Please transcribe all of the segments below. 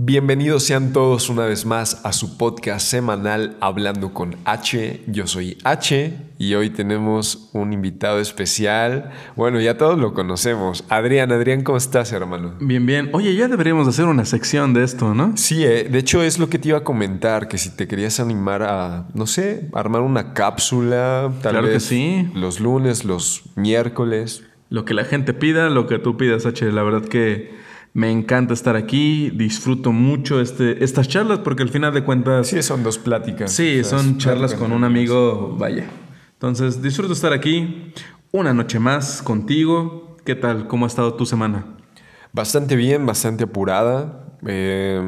Bienvenidos sean todos una vez más a su podcast semanal Hablando con H. Yo soy H y hoy tenemos un invitado especial. Bueno, ya todos lo conocemos. Adrián, Adrián, ¿cómo estás, hermano? Bien, bien. Oye, ya deberíamos hacer una sección de esto, ¿no? Sí, eh, de hecho es lo que te iba a comentar, que si te querías animar a, no sé, armar una cápsula, tal Claro que vez sí. los lunes, los miércoles. Lo que la gente pida, lo que tú pidas, H. La verdad que me encanta estar aquí. Disfruto mucho este, estas charlas porque al final de cuentas... Sí, son dos pláticas. Sí, O sea, son charlas con un amigo, vaya. Entonces, disfruto estar aquí una noche más contigo. ¿Qué tal? ¿Cómo ha estado tu semana? Bastante bien, bastante apurada. Eh,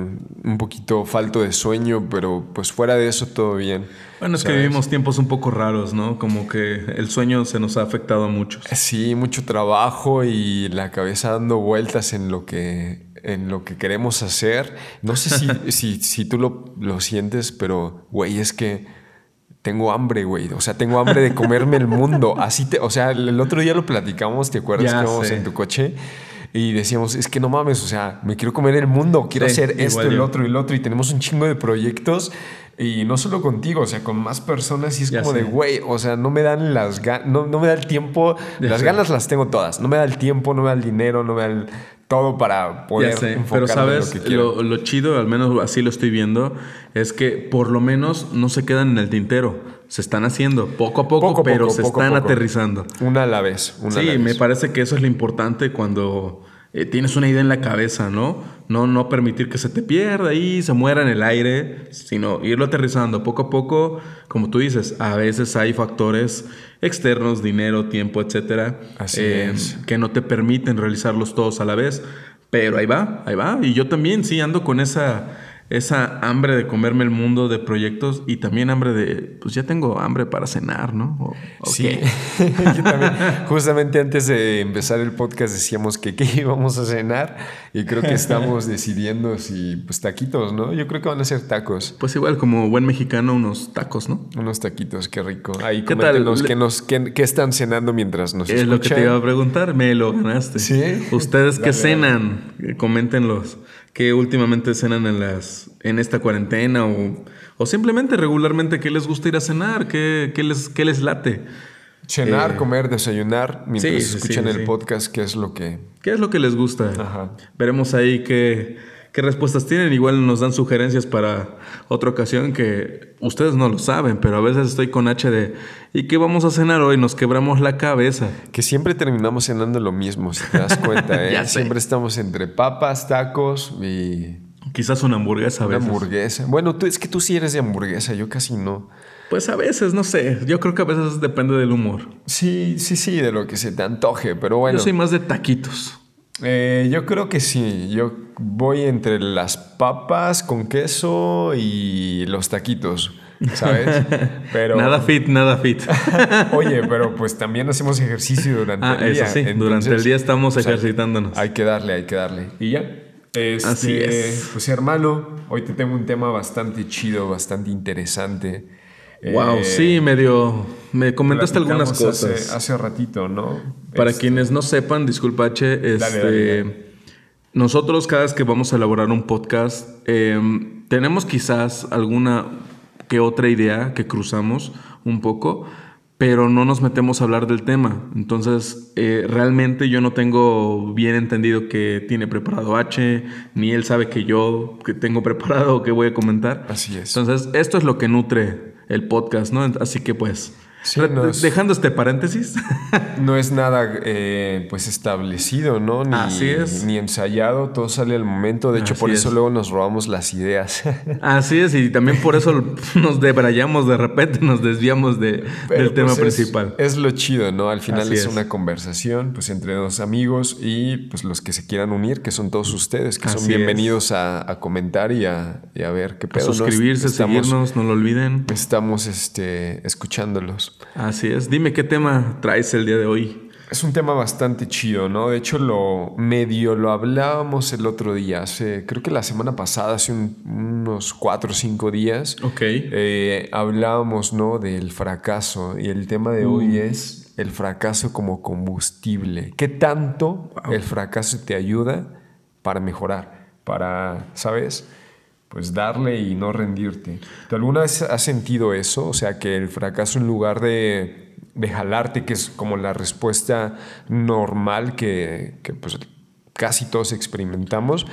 un poquito falto de sueño, pero pues fuera de eso todo bien. Bueno, es que vivimos tiempos un poco raros, ¿no? Como que el sueño se nos ha afectado a muchos. Sí, mucho trabajo y la cabeza dando vueltas en lo que, en lo que queremos hacer. No sé si, si, si tú lo, lo sientes, pero, güey, es que tengo hambre, güey. O sea, tengo hambre de comerme el mundo. Así te, o sea, el otro día lo platicamos, ¿te acuerdas Ya que íbamos en tu coche? Y decíamos, es que no mames, o sea, me quiero comer el mundo, quiero Sí, hacer esto, igual el yo. otro y el otro. Y tenemos un chingo de proyectos. Y no solo contigo, o sea, con más personas. Y es Ya como sé. de, güey, o sea, no me dan las ganas, no, no me da el tiempo. Ya las sé. ganas las tengo todas. No me da el tiempo, no me da el dinero, no me da el todo para poder Ya sé, pero en sabes, lo que lo, lo chido, al menos así lo estoy viendo, es que por lo menos no se quedan en el tintero. Se están haciendo poco a poco, pero poco, se poco están aterrizando. Una a la vez. Una a Sí, me parece que eso es lo importante cuando eh, tienes una idea en la cabeza, ¿no? No, no permitir que se te pierda y se muera en el aire, sino irlo aterrizando poco a poco. Como tú dices, a veces hay factores externos, dinero, tiempo, etcétera, Así eh, es. que no te permiten realizarlos todos a la vez. Pero ahí va, ahí va. Y yo también sí ando con esa, esa hambre de comerme el mundo de proyectos y también hambre de, pues ya tengo hambre para cenar, ¿no? O- Sí, qué. Yo también. Justamente antes de empezar el podcast decíamos que qué íbamos a cenar y creo que estamos decidiendo si pues taquitos, ¿no? Yo creo que van a ser tacos. Pues igual como buen mexicano unos tacos, ¿no? Unos taquitos, qué rico. Ahí ¿Qué tal? Le- qué, nos, qué, qué están cenando mientras nos Es lo que te escuchan. iba a preguntar, me lo ganaste. ¿Sí? Ustedes que Dale, cenan, Eh, coméntenlos. ¿Qué últimamente cenan en las en esta cuarentena o, o simplemente regularmente qué les gusta ir a cenar? ¿Qué, qué les, qué les late? Cenar, Eh, comer, desayunar, mientras sí, escuchan sí, el sí. podcast, qué es lo que... ¿Qué es lo que les gusta? Ajá. Veremos ahí qué, qué respuestas tienen. Igual nos dan sugerencias para otra ocasión que ustedes no lo saben, pero a veces estoy con H de ¿y qué vamos a cenar hoy? Nos quebramos la cabeza. Que siempre terminamos cenando lo mismo, si te das cuenta, ¿eh? Ya. Siempre estamos entre papas, tacos y Quizás una hamburguesa a una veces. hamburguesa. Bueno, tú, es que tú sí eres de hamburguesa, yo casi no. Pues a veces, no sé. Yo creo que a veces depende del humor. Sí, sí, sí, de lo que se te antoje, pero bueno. Yo soy más de taquitos. Eh, yo creo que sí. Yo voy entre las papas con queso y los taquitos, ¿sabes? Pero, Nada fit, nada fit. Oye, pero pues también hacemos ejercicio durante Ah, el eso día. sí. Durante entonces, el día estamos o sea, ejercitándonos. Hay que darle, hay que darle. Y ya. Este, Así es. Pues hermano, hoy te tengo un tema bastante chido, bastante interesante. Wow, Eh, sí, medio. Me comentaste algunas cosas. Hace, hace ratito, ¿no? Para Este, quienes no sepan, disculpa H, este, dale, dale. nosotros cada vez que vamos a elaborar un podcast, eh, tenemos quizás alguna que otra idea que cruzamos un poco, pero no nos metemos a hablar del tema. Entonces, eh, realmente yo no tengo bien entendido que tiene preparado H, ni él sabe que yo que tengo preparado o que voy a comentar. Así es. Entonces, esto es lo que nutre el podcast, ¿no? Así que pues, Sí, re- nos- dejando este paréntesis. No es nada eh, pues establecido, ¿no? Ni, Así es. ni ensayado, todo sale al momento. De hecho, Así por eso es. luego nos robamos las ideas. Así es, y también por eso nos debrayamos de repente, nos desviamos de, Pero, del tema pues, es- principal. Es, lo chido, ¿no? Al final es, es. una conversación pues entre dos amigos y pues los que se quieran unir, que son todos ustedes, que son bienvenidos a, a comentar y a, y a ver qué A pedo. ¿no? suscribirse, estamos, seguirnos, no lo olviden. Estamos este, escuchándolos. Así es. Dime qué tema traes el día de hoy. Es un tema bastante chido, ¿no? De hecho, lo medio lo hablábamos el otro día, hace, creo que la semana pasada, hace un- unos cuatro o cinco días, Ok. eh, hablábamos, ¿no? Del fracaso y el tema de hoy Mm. es el fracaso como combustible. ¿Qué tanto Wow. el fracaso te ayuda para mejorar? para, ¿sabes? Pues darle y no rendirte. ¿Tú alguna vez has sentido eso? O sea, que el fracaso en lugar de, de jalarte, que es como la respuesta normal que, pues casi todos experimentamos,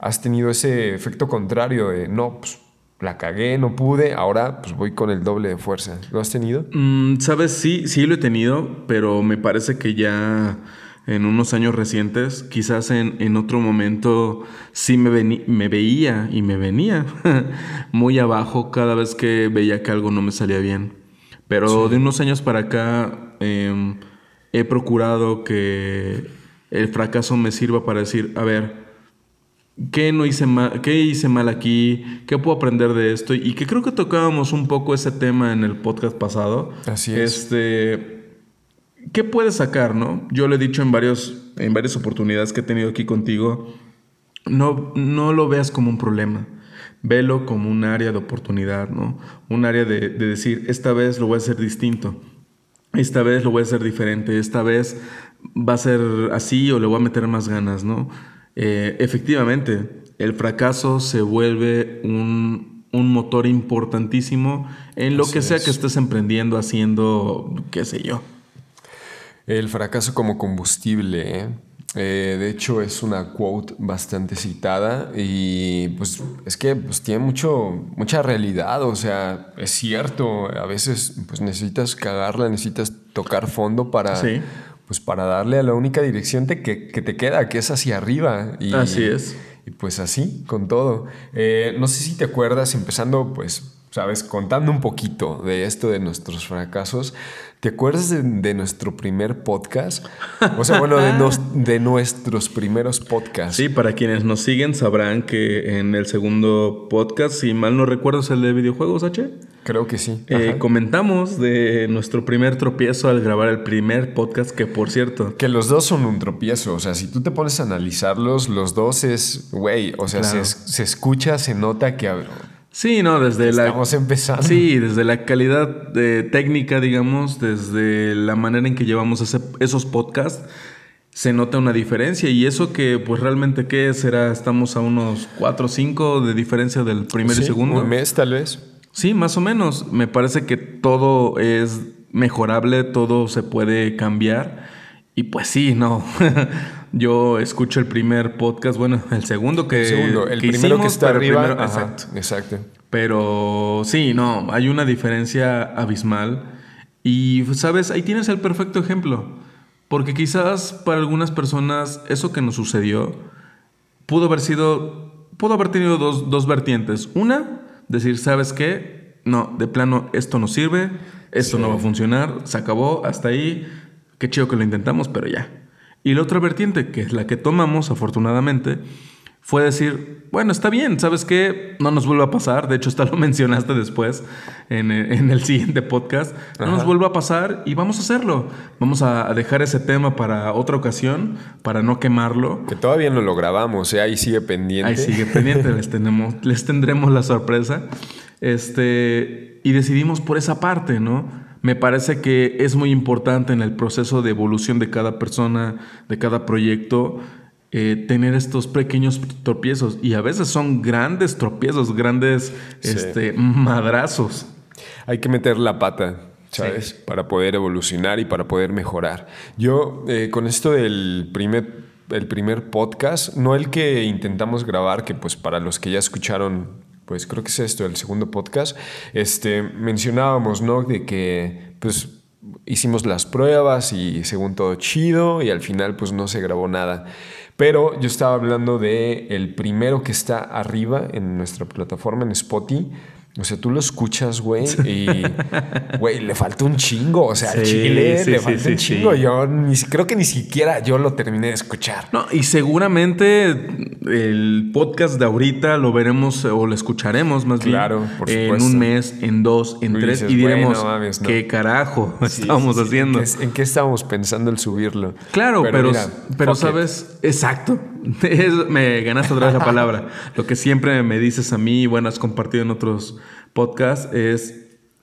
has tenido ese efecto contrario de, no, pues la cagué, no pude, ahora pues voy con el doble de fuerza. ¿Lo has tenido? Mm, Sabes, sí, sí lo he tenido, pero me parece que ya en unos años recientes, quizás en, en otro momento sí me, me veía y me venía muy abajo cada vez que veía que algo no me salía bien. Pero de unos años para acá em, he procurado que el fracaso me sirva para decir, a ver, ¿qué no hice mal, qué hice mal aquí? ¿Qué puedo aprender de esto? Y que creo que tocábamos un poco ese tema en el podcast pasado. Así es. Este, ¿qué puedes sacar, no? Yo le he dicho en varios en varias oportunidades que he tenido aquí contigo, no, no lo veas como un problema. Velo como un área de oportunidad, ¿no? Un área de, de decir, esta vez lo voy a hacer distinto. Esta vez lo voy a hacer diferente. Esta vez va a ser así o le voy a meter más ganas, ¿no? Eh, efectivamente, el fracaso se vuelve un, un motor importantísimo en lo Así que sea es. que estés emprendiendo, haciendo, qué sé yo. El fracaso como combustible, ¿eh? Eh, de hecho, es una quote bastante citada y pues es que pues, tiene mucho, mucha realidad, o sea, es cierto, a veces pues necesitas cagarla, necesitas tocar fondo para, Sí. pues, para darle a la única dirección te- que, que te queda, que es hacia arriba. Y, Así es. Y pues así, con todo. Eh, no sé si te acuerdas, empezando pues, sabes, contando un poquito de esto de nuestros fracasos. ¿Te acuerdas de, de nuestro primer podcast? O sea, bueno, de, nos- de nuestros primeros podcasts. Sí, para quienes nos siguen sabrán que en el segundo podcast, si mal no recuerdo, es el de videojuegos, H. Creo que sí. eh, comentamos de nuestro primer tropiezo al grabar el primer podcast, que por cierto, Que los dos son un tropiezo. O sea, si tú te pones a analizarlos, los dos es, güey, o sea, Claro. se, se escucha, se nota que sí, no, desde la estamos empezando. Sí, desde la calidad eh, técnica, digamos, desde la manera en que llevamos ese- esos podcasts, se nota una diferencia. Y eso que, pues realmente, ¿qué será? Estamos a unos 4 o 5 de diferencia del primero Sí, y segundo. Un mes, tal vez. Sí, más o menos. Me parece que todo es mejorable, todo se puede cambiar. Y pues sí, no. Yo escucho el primer podcast, bueno, el segundo que. El segundo, el que primero que hicimos, está pero el arriba. primero- ajá, exacto. exacto. Pero sí, no, hay una diferencia abismal. Y, ¿sabes? Ahí tienes el perfecto ejemplo. Porque quizás para algunas personas eso que nos sucedió pudo haber sido, pudo haber tenido dos, dos vertientes. Una, decir, ¿sabes qué? No, de plano, esto no sirve, esto Sí. no va a funcionar, se acabó, hasta ahí, qué chido que lo intentamos, pero ya. Y la otra vertiente, que es la que tomamos, afortunadamente, fue decir, bueno, está bien, ¿sabes qué? No nos vuelva a pasar, de hecho, hasta lo mencionaste después en, el- en el siguiente podcast, no nos vuelva a pasar y vamos a hacerlo. Vamos a a dejar ese tema para otra ocasión, para no quemarlo. Que todavía no lo grabamos, ¿eh? ahí sigue pendiente. Ahí sigue pendiente, les, tenemos, les tendremos la sorpresa. Este, y decidimos por esa parte, ¿no? Me parece que es muy importante en el proceso de evolución de cada persona, de cada proyecto, eh, tener estos pequeños tropiezos. Y a veces son grandes tropiezos, grandes Sí. este, madrazos. Hay que meter la pata, ¿sabes? Para poder evolucionar y para poder mejorar. Yo, eh, con esto del primer, el primer podcast, no el que intentamos grabar, que pues para los que ya escucharon, pues creo que es esto, el segundo podcast, este, mencionábamos, ¿no? De que, pues, hicimos las pruebas y según todo chido y al final pues no se grabó nada. Pero yo estaba hablando de el primero que está arriba en nuestra plataforma en Spotify. O sea, tú lo escuchas, güey, y, güey, le falta un chingo. O sea, al chile sí, le falta sí, un chingo. Yo ni, creo que ni siquiera yo lo terminé de escuchar. No, y seguramente el podcast de ahorita lo veremos o lo escucharemos más Claro, bien por en supuesto. un mes, en dos, en Y tres dices, y "Güey, diremos no mames, no". qué carajo sí. haciendo. ¿En qué, en qué estábamos pensando el subirlo? Claro, pero, pero, mira, it. sabes, exacto. Es- me ganaste otra vez la palabra. Lo que siempre me dices a mí, y bueno, has compartido en otros podcasts, es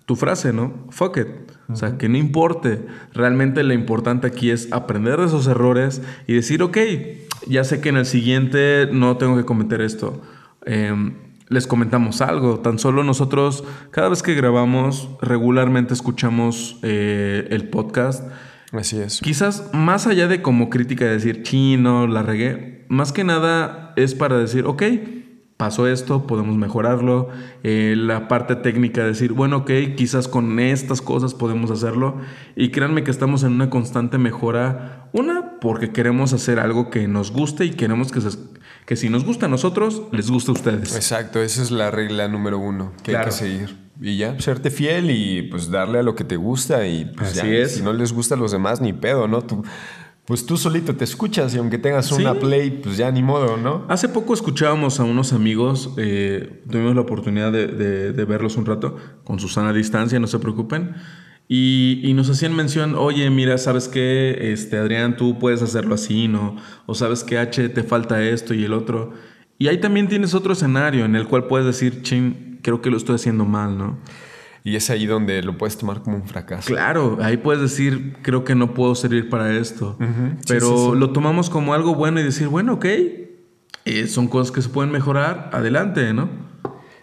tu frase, ¿no? Fuck it. O sea, que no importe. Realmente lo importante aquí es aprender de esos errores y decir, ok, ya sé que en el siguiente no tengo que cometer esto. Em, les comentamos algo. Tan solo nosotros, cada vez que grabamos, regularmente escuchamos eh, el podcast. Así es. Quizás más allá de como crítica de decir, chino, la regué, más que nada es para decir, ok, pasó esto, podemos mejorarlo. Eh, la parte técnica de decir, bueno, ok, quizás con estas cosas podemos hacerlo. Y créanme que estamos en una constante mejora. Una, porque queremos hacer algo que nos guste y queremos que, que si nos gusta a nosotros, les guste a ustedes. Exacto, esa es la regla número uno que hay que seguir. Y ya, serte fiel y pues darle a lo que te gusta y pues Así es. si no les gusta a los demás, ni pedo, ¿no? Tú, pues tú solito te escuchas y aunque tengas una play, pues ya ni modo, ¿no? Hace poco escuchábamos a unos amigos, eh, tuvimos la oportunidad de, verlos un rato, con Susana a distancia, no se preocupen. Y, y, nos hacían mención, oye, mira, ¿sabes qué? Este, Adrián, tú puedes hacerlo así, ¿no? O sabes que H te falta esto y el otro. Y ahí también tienes otro escenario en el cual puedes decir, ching, creo que lo estoy haciendo mal, ¿no? Y es ahí donde lo puedes tomar como un fracaso. Claro, ahí puedes decir, creo que no puedo servir para esto. Pero lo tomamos como algo bueno y decir, bueno, ok, eh, son cosas que se pueden mejorar, adelante, ¿no?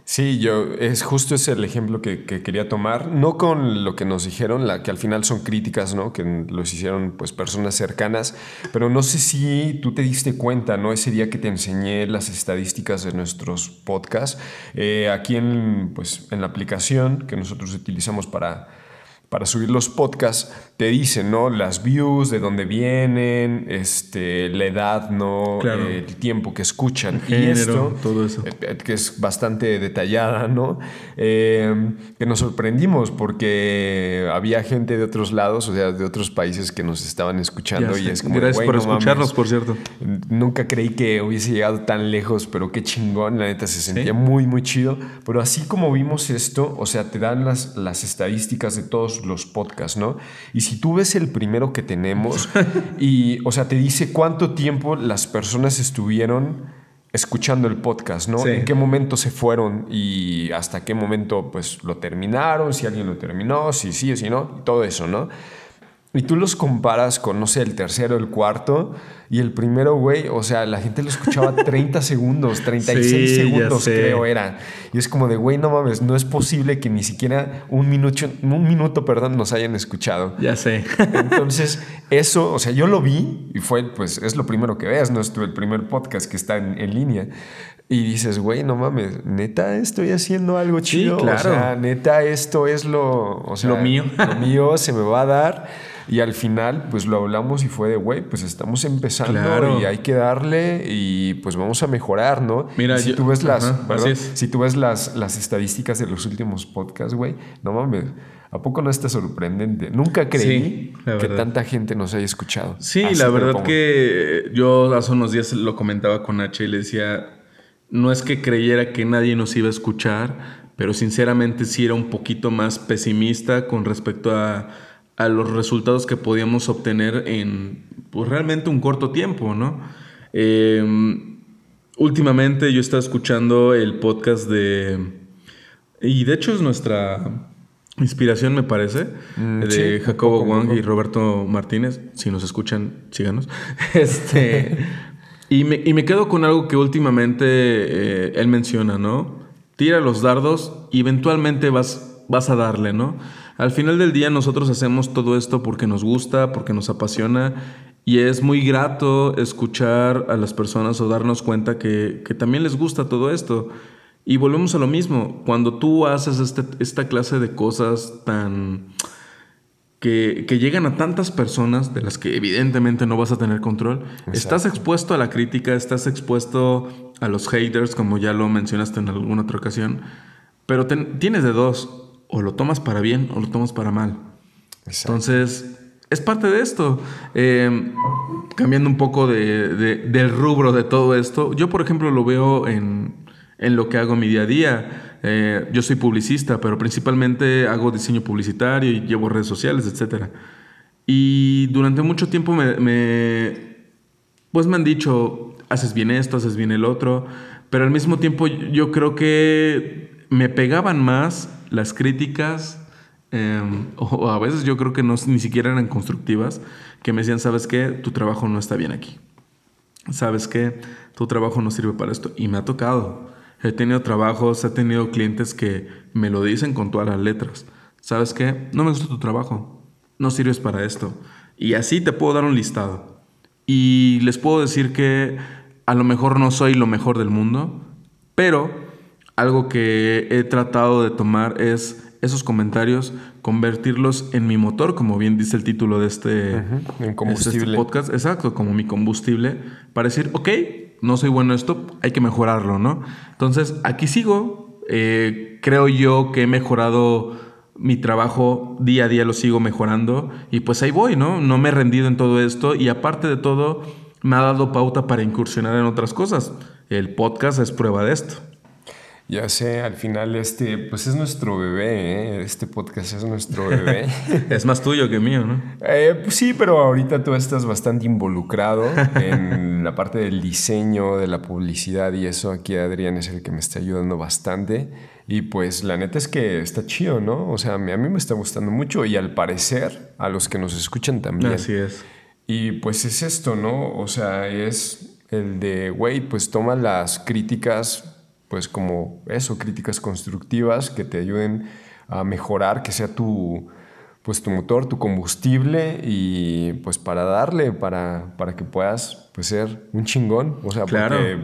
Sí, yo es justo ese el ejemplo que, quería tomar, no con lo que nos dijeron, la, que al final son críticas, ¿no? Que los hicieron pues personas cercanas, pero no sé si tú te diste cuenta, ¿no? Ese día que te enseñé las estadísticas de nuestros podcasts, eh, aquí en, pues, en la aplicación que nosotros utilizamos para para subir los podcasts, te dicen, ¿no? Las views, de dónde vienen, este, la edad, ¿no? el tiempo que escuchan. y esto, todo eso. Eh, eh, que es bastante detallada, ¿no? Eh, que nos sorprendimos porque había gente de otros lados, o sea, de otros países que nos estaban escuchando. y es como, Gracias por escucharnos, por cierto. Nunca creí que hubiese llegado tan lejos, pero qué chingón, la neta se sentía muy, muy chido. Pero así como vimos esto, o sea, te dan las, las estadísticas de todos los podcasts, ¿no? Y si tú ves el primero que tenemos y, o sea, te dice cuánto tiempo las personas estuvieron escuchando el podcast, ¿no? En qué momento se fueron y hasta qué momento pues lo terminaron, si alguien lo terminó, si sí o si no, y todo eso, ¿no? Y tú los comparas con, no sé, el tercero, el cuarto, y el primero, güey, o sea, la gente lo escuchaba 30 segundos, 36 segundos, creo era. Y es como de, güey, no mames, no es posible que ni siquiera un minuto, un minuto, perdón, nos hayan escuchado. Ya sé. Entonces, eso, o sea, yo lo vi y fue, pues, es lo primero que veas, nuestro el primer podcast que está en, línea. Y dices, güey, no mames, neta estoy haciendo algo chido. claro. O sea, neta esto es lo, o sea, lo mío. Lo mío se me va a dar. Y al final, pues lo hablamos y fue de, güey, pues estamos empezando y hay que darle y pues vamos a mejorar, ¿no? Mira, si, tú ves las, si tú ves las, las estadísticas de los últimos podcasts, güey, no mames. ¿A poco no está sorprendente? Nunca creí que tanta gente nos haya escuchado. Sí, la verdad que yo hace unos días lo comentaba con H y le decía, no es que creyera que nadie nos iba a escuchar, pero sinceramente sí era un poquito más pesimista con respecto a a los resultados que podíamos obtener en pues, realmente un corto tiempo, ¿no? Em, últimamente yo estaba escuchando el podcast de... Y de hecho es nuestra inspiración, me parece, mm, de Jacobo Wang y Roberto Martínez. Si nos escuchan, síganos. Este, y, me, y, me, quedo con algo que últimamente eh, él menciona, ¿no? Tira los dardos y eventualmente vas, vas a darle, ¿no? Al final del día nosotros hacemos todo esto porque nos gusta, porque nos apasiona y es muy grato escuchar a las personas o darnos cuenta que, también les gusta todo esto. Y volvemos a lo mismo, cuando tú haces este, esta clase de cosas tan... Que, llegan a tantas personas de las que evidentemente no vas a tener control, estás expuesto a la crítica, estás expuesto a los haters, como ya lo mencionaste en alguna otra ocasión, pero tienes de dos, o lo tomas para bien o lo tomas para mal. Entonces, es parte de esto. Eh, cambiando un poco de, del rubro de todo esto, yo por ejemplo lo veo en, en lo que hago mi día a día. Eh, yo soy publicista, pero principalmente hago diseño publicitario y llevo redes sociales, etc. Y durante mucho tiempo me, me, pues me han dicho, haces bien esto, haces bien el otro, pero al mismo tiempo yo creo que me pegaban más las críticas em, o a veces yo creo que no, ni siquiera eran constructivas, que me decían, ¿sabes qué? Tu trabajo no está bien aquí. ¿Sabes qué? Tu trabajo no sirve para esto. Y me ha tocado. He tenido trabajos, he tenido clientes que me lo dicen con todas las letras. ¿Sabes qué? No me gusta tu trabajo. No sirves para esto. Y así te puedo dar un listado. Y les puedo decir que a lo mejor no soy lo mejor del mundo, pero algo que he tratado de tomar es esos comentarios, convertirlos en mi motor, como bien dice el título de este, combustible. este podcast. Exacto, como mi combustible, para decir, ok, no soy bueno en esto, hay que mejorarlo, ¿no? Entonces, aquí sigo. Eh, creo yo que he mejorado mi trabajo día a día, lo sigo mejorando y pues ahí voy, ¿no? No me he rendido en todo esto y aparte de todo, me ha dado pauta para incursionar en otras cosas. El podcast es prueba de esto. Ya sé, al final este, pues es nuestro bebé, ¿eh? este podcast es nuestro bebé. es más tuyo que mío, ¿no? Eh, pues sí, pero ahorita tú estás bastante involucrado en la parte del diseño, de la publicidad y eso. Aquí Adrián es el que me está ayudando bastante. Y pues la neta es que está chido, ¿no? O sea, a mí me está gustando mucho y al parecer a los que nos escuchan también. Así es. Y pues es esto, ¿no? O sea, es el de, güey, pues toma las críticas pues como eso, críticas constructivas que te ayuden a mejorar, que sea tu, pues tu motor, tu combustible y pues para darle, para, para que puedas pues ser un chingón. O sea, claro. porque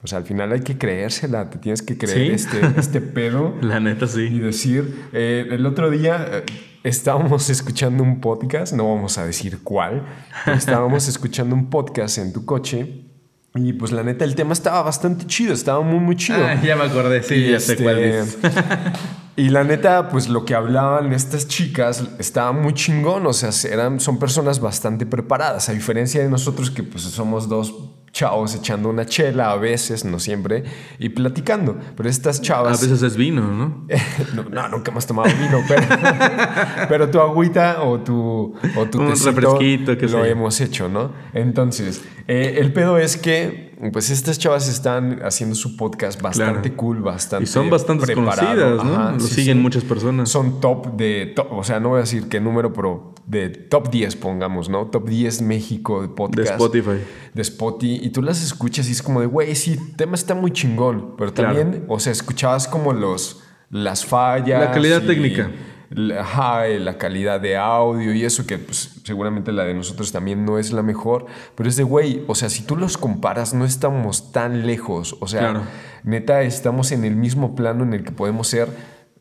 pues, al final hay que creérsela, te tienes que creer este, este pedo. La neta sí. Y decir, eh, el otro día eh, estábamos escuchando un podcast, no vamos a decir cuál, estábamos escuchando un podcast en tu coche y pues la neta, el tema estaba bastante chido, estaba muy, muy chido. Ah, ya me acordé, sí, ya sé cuál es. y la neta, pues lo que hablaban estas chicas estaba muy chingón, o sea, eran, son personas bastante preparadas, a diferencia de nosotros que pues somos dos chavos echando una chela a veces, no siempre, y platicando. Pero estas chavas... A veces es vino, ¿no? no, nunca hemos tomado vino, pero, pero tu agüita o tu, o tu Un refresquito que lo hemos hecho, ¿no? Entonces, eh, el pedo es que, pues estas chavas están haciendo su podcast bastante cool, bastante Y son bastante conocidas, ¿no? lo siguen muchas personas. Son top de, o sea, no voy a decir qué número, pero de top 10, pongamos, ¿no? Top 10 México de podcast. De Spotify. De Spotify. Y tú las escuchas y es como de, güey, sí, el tema está muy chingón. Pero también, o sea, escuchabas como los, las fallas. La calidad técnica. La, la calidad de audio y eso, que pues, seguramente la de nosotros también no es la mejor. Pero es de, güey, o sea, si tú los comparas, no estamos tan lejos. O sea, neta, estamos en el mismo plano en el que podemos ser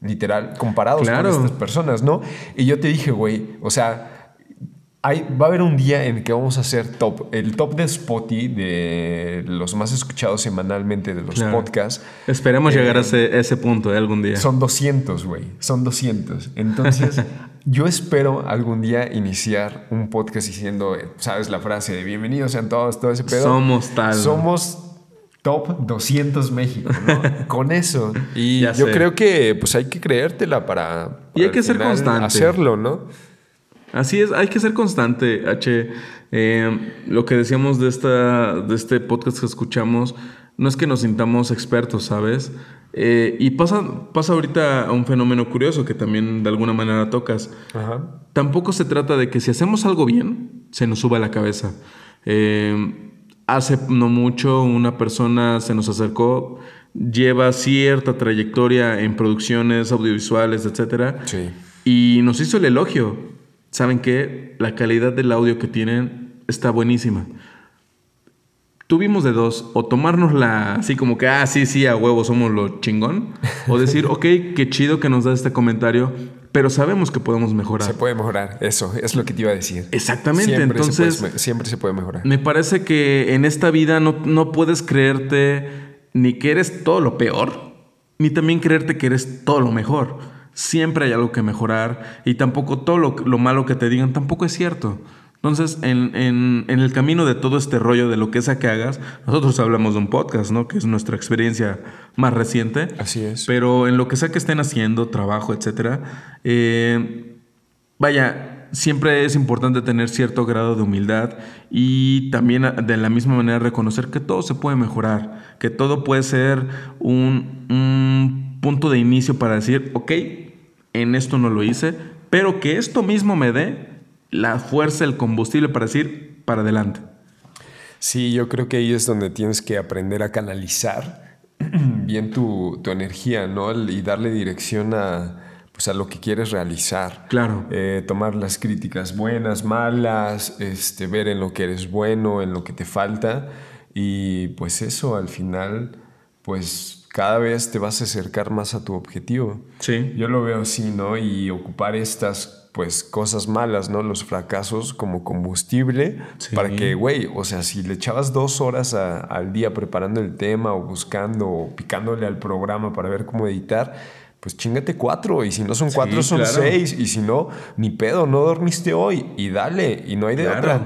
literal, comparados con estas personas, ¿no? Y yo te dije, güey, o sea, hay, va a haber un día en el que vamos a hacer top, el top de Spotify, de los más escuchados semanalmente de los podcasts. Esperemos llegar a ese, ese punto ¿eh? algún día. Son 200, güey, son 200. Entonces, yo espero algún día iniciar un podcast diciendo, ¿sabes la frase de bienvenidos sean todos, todo ese pedo? Somos tal. Somos top 200 México, ¿no? Con eso. Y yo creo que pues hay que creértela para, y hay que ser constante. Hacerlo, ¿no? Así es, hay que ser constante, H. Eh, lo que decíamos de, esta, de este podcast que escuchamos, no es que nos sintamos expertos, ¿sabes? Eh, y pasa, pasa ahorita un fenómeno curioso que también de alguna manera tocas. Tampoco se trata de que si hacemos algo bien, se nos suba a la cabeza. Eh, hace no mucho una persona se nos acercó, lleva cierta trayectoria en producciones audiovisuales, sí. y nos hizo el elogio. ¿Saben qué? La calidad del audio que tienen está buenísima. Tuvimos de dos, o tomárnosla así como que, ah, sí, sí, a huevo, somos lo chingón, o decir, ok, qué chido que nos da este comentario, pero sabemos que podemos mejorar. Se puede mejorar, eso es lo que te iba a decir. Exactamente, entonces... siempre se puede mejorar. Me parece que en esta vida no, no puedes creerte ni que eres todo lo peor, ni también creerte que eres todo lo mejor. Siempre hay algo que mejorar y tampoco todo lo, lo malo que te digan tampoco es cierto. Entonces, en, en, en, el camino de todo este rollo de lo que sea que hagas, nosotros hablamos de un podcast, ¿no? Que es nuestra experiencia más reciente. Así es. Pero en lo que sea que estén haciendo, trabajo, etcétera, eh, vaya, siempre es importante tener cierto grado de humildad y también de la misma manera reconocer que todo se puede mejorar, que todo puede ser un, un punto de inicio para decir, ok, en esto no lo hice, pero que esto mismo me dé la fuerza, el combustible para decir para adelante. Sí, yo creo que ahí es donde tienes que aprender a canalizar bien tu, energía, ¿no? Y darle dirección a, pues a lo que quieres realizar. Claro. Eh, tomar las críticas buenas, malas, este, ver en lo que eres bueno, en lo que te falta. Y pues eso, al final, pues cada vez te vas a acercar más a tu objetivo. Sí. Yo lo veo así, ¿no? Y ocupar estas pues cosas malas, ¿no? Los fracasos como combustible para que, güey, o sea, si le echabas dos horas al día preparando el tema o buscando o picándole al programa para ver cómo editar, pues chingate cuatro. Y si no son cuatro, son seis. Y si no, ni pedo, no dormiste hoy. Y dale, y no hay de otra.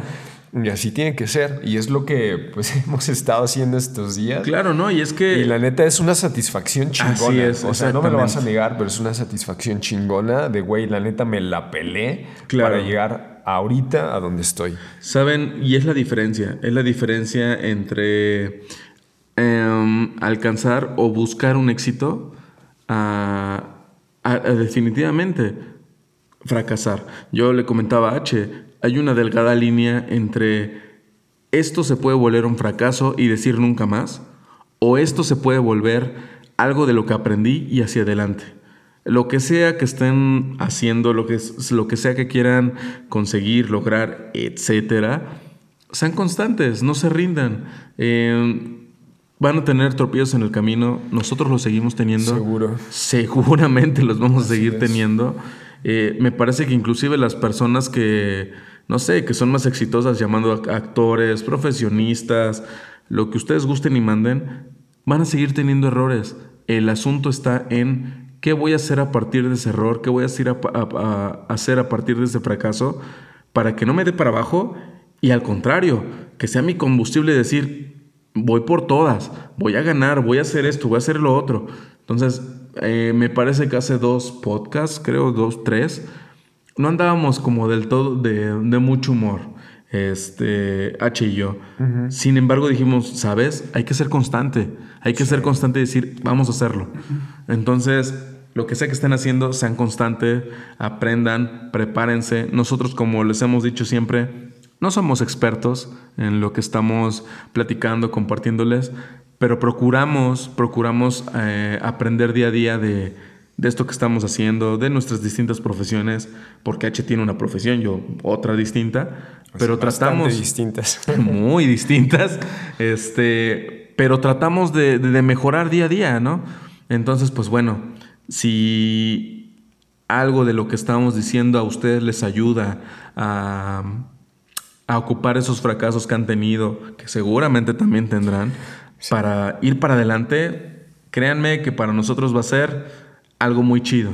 Y así tiene que ser. Y es lo que pues hemos estado haciendo estos días. Claro, ¿no? Y es que... Y la neta es una satisfacción chingona. Así es, o sea, no me lo vas a negar, pero es una satisfacción chingona de, güey, la neta me la pelé para llegar ahorita a donde estoy. Saben, y es la diferencia. Es la diferencia entre em, alcanzar o buscar un éxito a definitivamente fracasar. Yo le comentaba a H, hay una delgada línea entre esto se puede volver un fracaso y decir nunca más, o esto se puede volver algo de lo que aprendí y hacia adelante. Lo que sea que estén haciendo, lo que, lo que sea que quieran conseguir, lograr, etcétera, sean constantes, no se rindan. Eh, van a tener tropiezos en el camino, nosotros los seguimos teniendo. Seguro. Seguramente los vamos a seguir teniendo. Eh, me parece que inclusive las personas que no sé, que son más exitosas llamando a actores, profesionistas, lo que ustedes gusten y manden, van a seguir teniendo errores. El asunto está en qué voy a hacer a partir de ese error, qué voy a hacer a, partir de ese fracaso para que no me dé para abajo y al contrario, que sea mi combustible decir, voy por todas, voy a ganar, voy a hacer esto, voy a hacer lo otro. Entonces, eh, me parece que hace dos podcasts, creo dos, tres, no andábamos como del todo de, mucho humor, este, H y yo. Sin embargo, dijimos, ¿sabes? Hay que ser constante. Hay que ser constante y decir, vamos a hacerlo. Entonces, lo que sea que estén haciendo, sean constantes, aprendan, prepárense. Nosotros, como les hemos dicho siempre, no somos expertos en lo que estamos platicando, compartiéndoles, pero procuramos, procuramos eh, aprender día a día de de esto que estamos haciendo, de nuestras distintas profesiones, porque H tiene una profesión, yo otra distinta, pero tratamos... distintas. Muy distintas, este, pero tratamos de, mejorar día a día, ¿no? Entonces, pues bueno, si algo de lo que estamos diciendo a ustedes les ayuda a, a ocupar esos fracasos que han tenido, que seguramente también tendrán, para ir para adelante, créanme que para nosotros va a ser algo muy chido.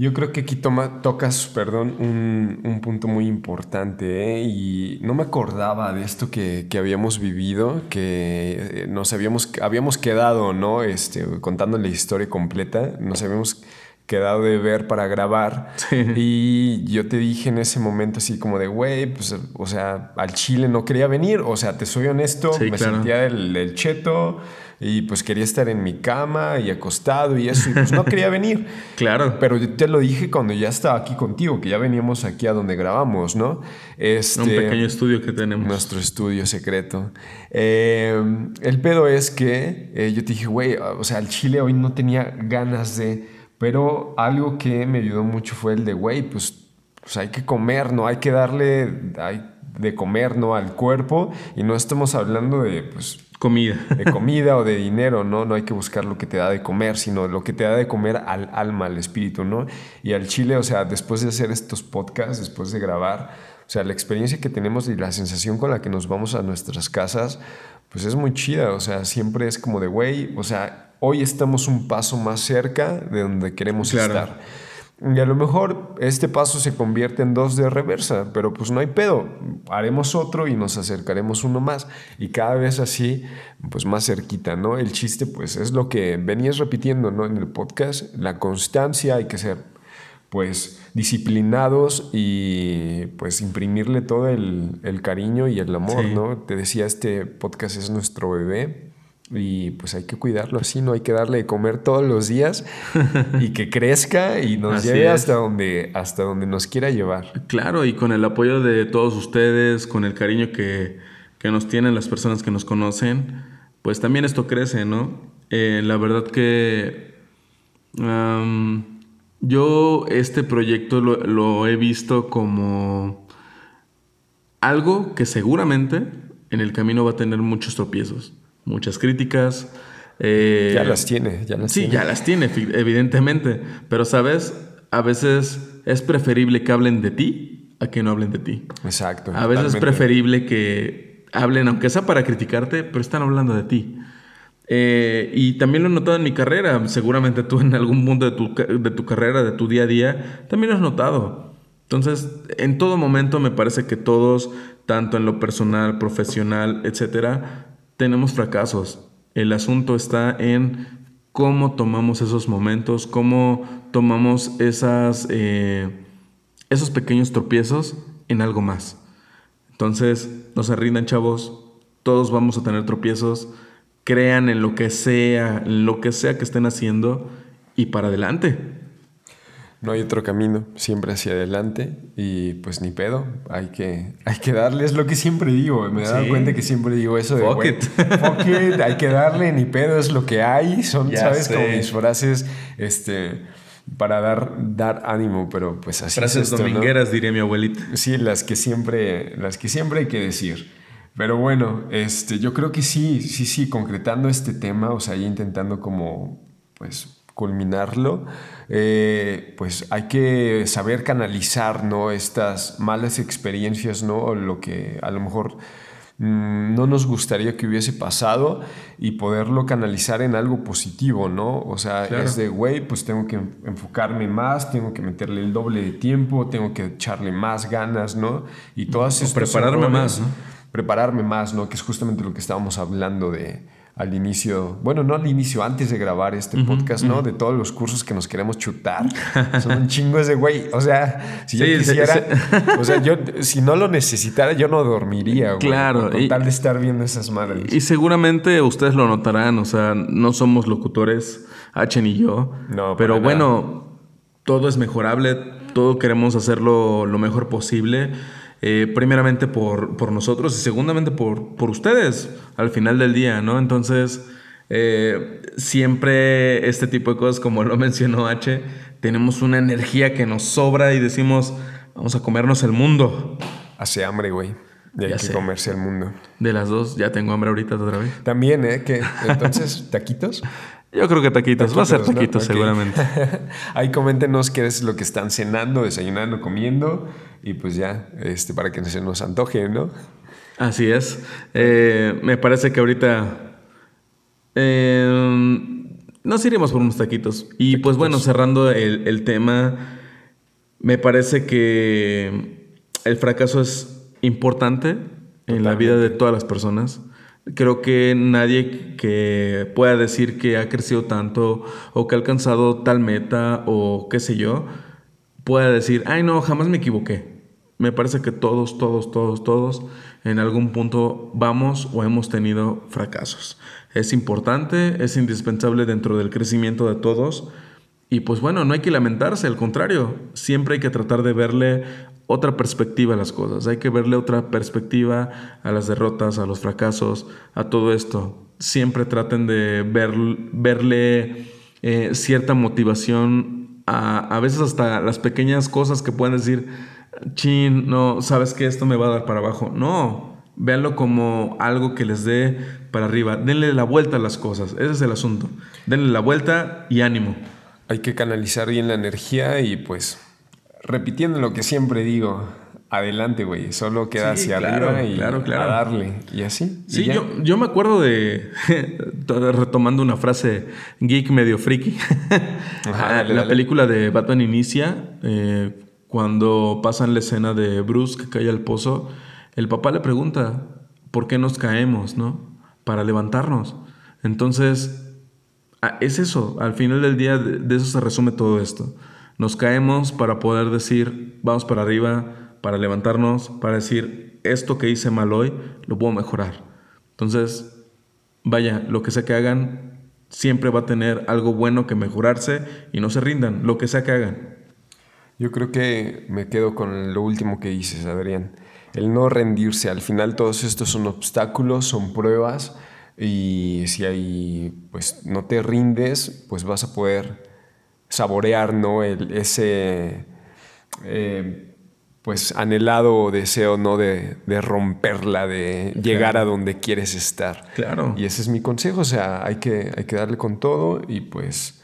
Yo creo que aquí toma, tocas, perdón, un, punto muy importante ¿eh? y no me acordaba de esto que, habíamos vivido, que eh, nos habíamos, habíamos quedado, ¿no? Este, contando la historia completa, nos habíamos quedado de ver para grabar y yo te dije en ese momento así como de, güey, pues, o sea, al Chile no quería venir, o sea, te soy honesto, me sentía el cheto y pues quería estar en mi cama y acostado y eso, y pues no quería venir. claro. Pero yo te lo dije cuando ya estaba aquí contigo, que ya veníamos aquí a donde grabamos, ¿no? Este, Un pequeño estudio que tenemos. Nuestro estudio secreto. Eh, el pedo es que eh, yo te dije, güey, o sea, el chile hoy no tenía ganas de... Pero algo que me ayudó mucho fue el de, güey, pues, pues hay que comer, ¿no? Hay que darle hay de comer, ¿no? Al cuerpo. Y no estamos hablando de, pues, Comida. De comida o de dinero, ¿no? No hay que buscar lo que te da de comer, sino lo que te da de comer al alma, al espíritu, ¿no? Y al chile, o sea, después de hacer estos podcasts, después de grabar, o sea, la experiencia que tenemos y la sensación con la que nos vamos a nuestras casas, pues es muy chida, o sea, siempre es como de, güey, o sea, hoy estamos un paso más cerca de donde queremos estar. Y a lo mejor este paso se convierte en dos de reversa, pero pues no hay pedo. Haremos otro y nos acercaremos uno más. Y cada vez así, pues más cerquita, ¿no? El chiste, pues es lo que venías repitiendo, ¿no? En el podcast, la constancia, hay que ser, pues, disciplinados y pues imprimirle todo el, cariño y el amor, ¿no? Te decía, este podcast es nuestro bebé Y pues hay que cuidarlo así, no hay que darle de comer todos los días y que crezca y nos lleve hasta donde, hasta donde nos quiera llevar. Claro, y con el apoyo de todos ustedes, con el cariño que, nos tienen las personas que nos conocen, pues también esto crece, ¿no? Eh, la verdad que yo este proyecto lo he visto como algo que seguramente en el camino va a tener muchos tropiezos muchas críticas. Eh, ya las tiene, ya las sí, tiene. ya las tiene, evidentemente. Pero, ¿sabes? A veces es preferible que hablen de ti a que no hablen de ti. Exacto. A veces es preferible que hablen, aunque sea para criticarte, pero están hablando de ti. Eh, y también lo he notado en mi carrera. Seguramente tú en algún punto de tu, de tu carrera, de tu día a día, también lo has notado. Entonces, en todo momento me parece que todos, tanto en lo personal, profesional, etcétera, tenemos fracasos. El asunto está en cómo tomamos esos momentos, cómo tomamos esas, eh, esos pequeños tropiezos en algo más. Entonces, no se rindan, chavos. Todos vamos a tener tropiezos. Crean en lo que sea, en lo que sea que estén haciendo y para adelante no hay otro camino, siempre hacia adelante y pues ni pedo, hay que, hay que darle, es lo que siempre digo, me he dado cuenta que siempre digo eso de... Fuck it. Fuck it, hay que darle, ni pedo, es lo que hay, son, ¿sabes? Como mis frases, este, para dar, dar ánimo, pero pues así Frases domingueras, diría mi abuelita. Sí, las que siempre, las que siempre hay que decir. Pero bueno, este, yo creo que sí, sí, sí, concretando este tema, o sea, intentando como, pues, culminarlo, eh, pues hay que saber canalizar ¿no? estas malas experiencias, ¿no? lo que a lo mejor mm, no nos gustaría que hubiese pasado y poderlo canalizar en algo positivo, ¿no? O sea, es de, güey, pues tengo que enfocarme más, tengo que meterle el doble de tiempo, tengo que echarle más ganas, ¿no? Y todas estas... Prepararme más, ¿no? Prepararme más, ¿no? Que es justamente lo que estábamos hablando de al inicio, bueno, no al inicio, antes de grabar este podcast, ¿no? De todos los cursos que nos queremos chutar. Son un chingo ese güey. O sea, si yo quisiera, o sea, yo, si no lo necesitara, yo no dormiría, güey. Claro. Con tal de estar viendo esas madres. Y seguramente ustedes lo notarán, o sea, no somos locutores, H ni yo. No, pero bueno, todo es mejorable, todo queremos hacerlo lo mejor posible. Eh, primeramente por, nosotros y segundamente por, por ustedes al final del día, ¿no? Entonces, eh, siempre este tipo de cosas, como lo mencionó H, tenemos una energía que nos sobra y decimos, vamos a comernos el mundo. Hace hambre, güey. Que comerse el mundo. De las dos, ya tengo hambre ahorita otra vez. También, ¿eh? Entonces, ¿taquitos? Yo creo que taquitos. Va a ser taquitos, seguramente. Ahí coméntenos qué es lo que están cenando, desayunando, comiendo. Y pues ya, este, para que se nos antoje, ¿no? Así es. Eh, me parece que ahorita eh, nos iremos por unos taquitos. Y pues bueno, cerrando el, tema, me parece que el fracaso es importante en la vida de todas las personas. Creo que nadie que pueda decir que ha crecido tanto o que ha alcanzado tal meta o qué sé yo, pueda decir, ay no, jamás me equivoqué. Me parece que todos, todos, todos, todos en algún punto vamos o hemos tenido fracasos. Es importante, es indispensable dentro del crecimiento de todos. Y pues bueno, no hay que lamentarse, al contrario, siempre hay que tratar de verle otra perspectiva a las cosas, hay que verle otra perspectiva a las derrotas, a los fracasos, a todo esto. Siempre traten de ver, verle eh, cierta motivación a, a veces hasta las pequeñas cosas que pueden decir, chin, no, sabes que esto me va a dar para abajo. No, véanlo como algo que les dé para arriba. Denle la vuelta a las cosas, ese es el asunto. Denle la vuelta y ánimo. Hay que canalizar bien la energía y pues repitiendo lo que siempre digo, adelante, güey. Solo queda hacia arriba y a darle. Y así. Sí, yo, yo, me acuerdo de. retomando una frase geek medio friki. la película de Batman Inicia, eh, cuando pasan la escena de Bruce que cae al pozo, el papá le pregunta: ¿por qué nos caemos, no? Para levantarnos. Entonces. Es eso, al final del día de eso se resume todo esto. Nos caemos para poder decir, vamos para arriba, para levantarnos, para decir, esto que hice mal hoy, lo puedo mejorar. Entonces, vaya, lo que sea que hagan, siempre va a tener algo bueno que mejorarse y no se rindan, lo que sea que hagan. Yo creo que me quedo con lo último que dices, Adrián. El no rendirse. Al final todos estos son obstáculos, son pruebas y si ahí pues no te rindes, pues vas a poder saborear ¿no? El, ese eh, pues anhelado deseo ¿no? de, romperla, de llegar a donde quieres estar. Claro. Y ese es mi consejo, o sea, hay que, hay que darle con todo y pues,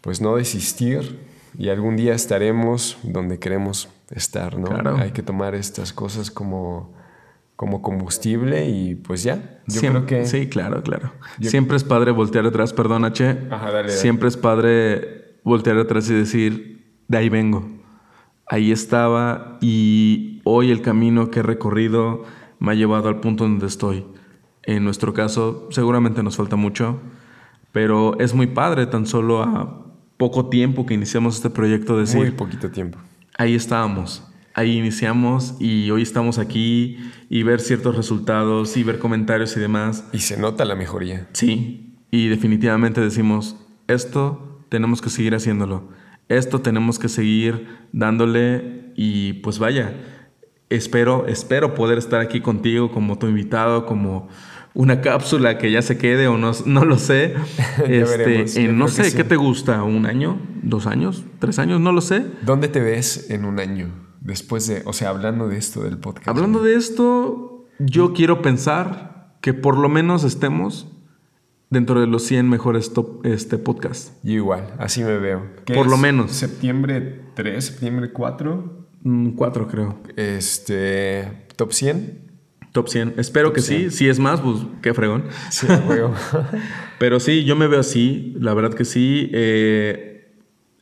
pues no desistir y algún día estaremos donde queremos estar, ¿no? Claro. Hay que tomar estas cosas como, como combustible y pues ya. Yo creo que... Sí, claro, claro. Siempre es padre voltear atrás, perdón, H. Ajá, dale, Siempre es padre voltear atrás y decir, de ahí vengo. Ahí estaba y hoy el camino que he recorrido me ha llevado al punto donde estoy. En nuestro caso, seguramente nos falta mucho, pero es muy padre tan solo a poco tiempo que iniciamos este proyecto, decir... Muy poquito tiempo. Ahí estábamos, ahí iniciamos y hoy estamos aquí y ver ciertos resultados y ver comentarios y demás. Y se nota la mejoría. Sí, y definitivamente decimos, esto tenemos que seguir haciéndolo, esto tenemos que seguir dándole y pues vaya, espero, espero poder estar aquí contigo como tu invitado, como una cápsula que ya se quede o no, no lo sé. este, no sé, ¿qué te gusta? ¿Un año? ¿Dos años? ¿Tres años? No lo sé. ¿Dónde te ves en un año? Después de, o sea, hablando de esto del podcast. Hablando de esto, yo quiero pensar que por lo menos estemos dentro de los 100 mejores top, este, podcasts. Yo igual, así me veo. Por lo menos. ¿Septiembre 3? ¿Septiembre 4? 4 mm, creo. Este, ¿top 100? Top 100. Espero que sí. Si es más, pues qué fregón. Sí, Pero sí, yo me veo así. La verdad que sí. Eh,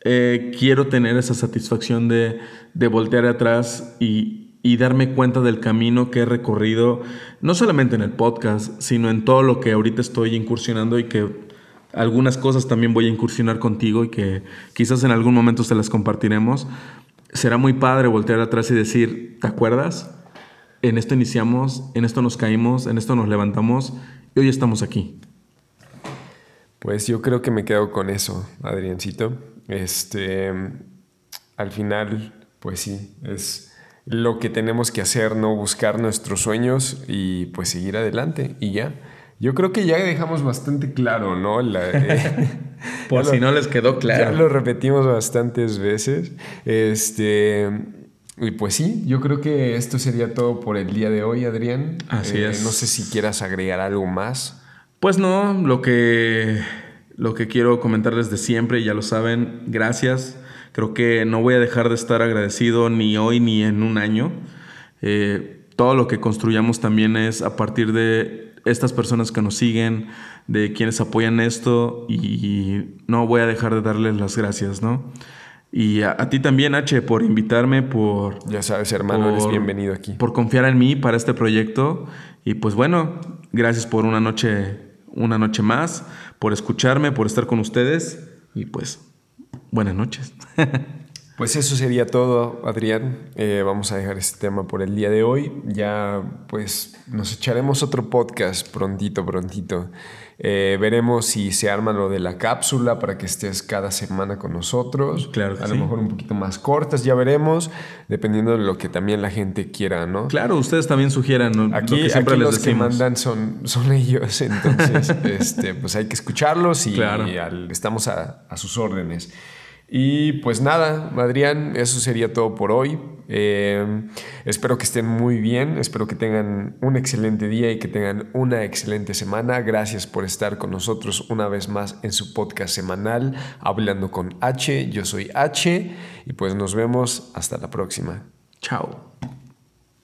eh, quiero tener esa satisfacción de, de voltear atrás y, y, darme cuenta del camino que he recorrido, no solamente en el podcast, sino en todo lo que ahorita estoy incursionando y que algunas cosas también voy a incursionar contigo y que quizás en algún momento se las compartiremos. Será muy padre voltear atrás y decir, ¿te acuerdas? en esto iniciamos, en esto nos caímos, en esto nos levantamos y hoy estamos aquí. Pues yo creo que me quedo con eso, Adriancito. Este, al final, pues sí, es lo que tenemos que hacer, ¿no? Buscar nuestros sueños y pues seguir adelante y ya. Yo creo que ya dejamos bastante claro, ¿no? Eh, Por si no les quedó claro. Ya lo repetimos bastantes veces. Este, y pues sí, yo creo que esto sería todo por el día de hoy, Adrián. Así eh, es. No sé si quieras agregar algo más. Pues no, lo que, lo que quiero comentarles de siempre, ya lo saben, gracias. Creo que no voy a dejar de estar agradecido ni hoy ni en un año. Eh, todo lo que construyamos también es a partir de estas personas que nos siguen, de quienes apoyan esto y no voy a dejar de darles las gracias, ¿no? Y a, ti también, H, por invitarme, por... Ya sabes, hermano, eres bienvenido aquí. Por confiar en mí para este proyecto. Y pues bueno, gracias por una noche, una noche más, por escucharme, por estar con ustedes. Y pues, buenas noches. Pues eso sería todo, Adrián. Eh, vamos a dejar este tema por el día de hoy. Ya pues nos echaremos otro podcast prontito, prontito. Eh, veremos si se arma lo de la cápsula para que estés cada semana con nosotros. Claro. a lo mejor un poquito más cortas, ya veremos, dependiendo de lo que también la gente quiera, ¿no? Claro, ustedes también sugieran. Aquí, siempre los que mandan son, son ellos, entonces este, pues hay que escucharlos y, estamos a, a sus órdenes. Y pues nada, Adrián, eso sería todo por hoy. Eh, espero que estén muy bien, espero que tengan un excelente día y que tengan una excelente semana. Gracias por estar con nosotros una vez más en su podcast semanal, Hablando con H. Yo soy H y pues nos vemos hasta la próxima. Chao.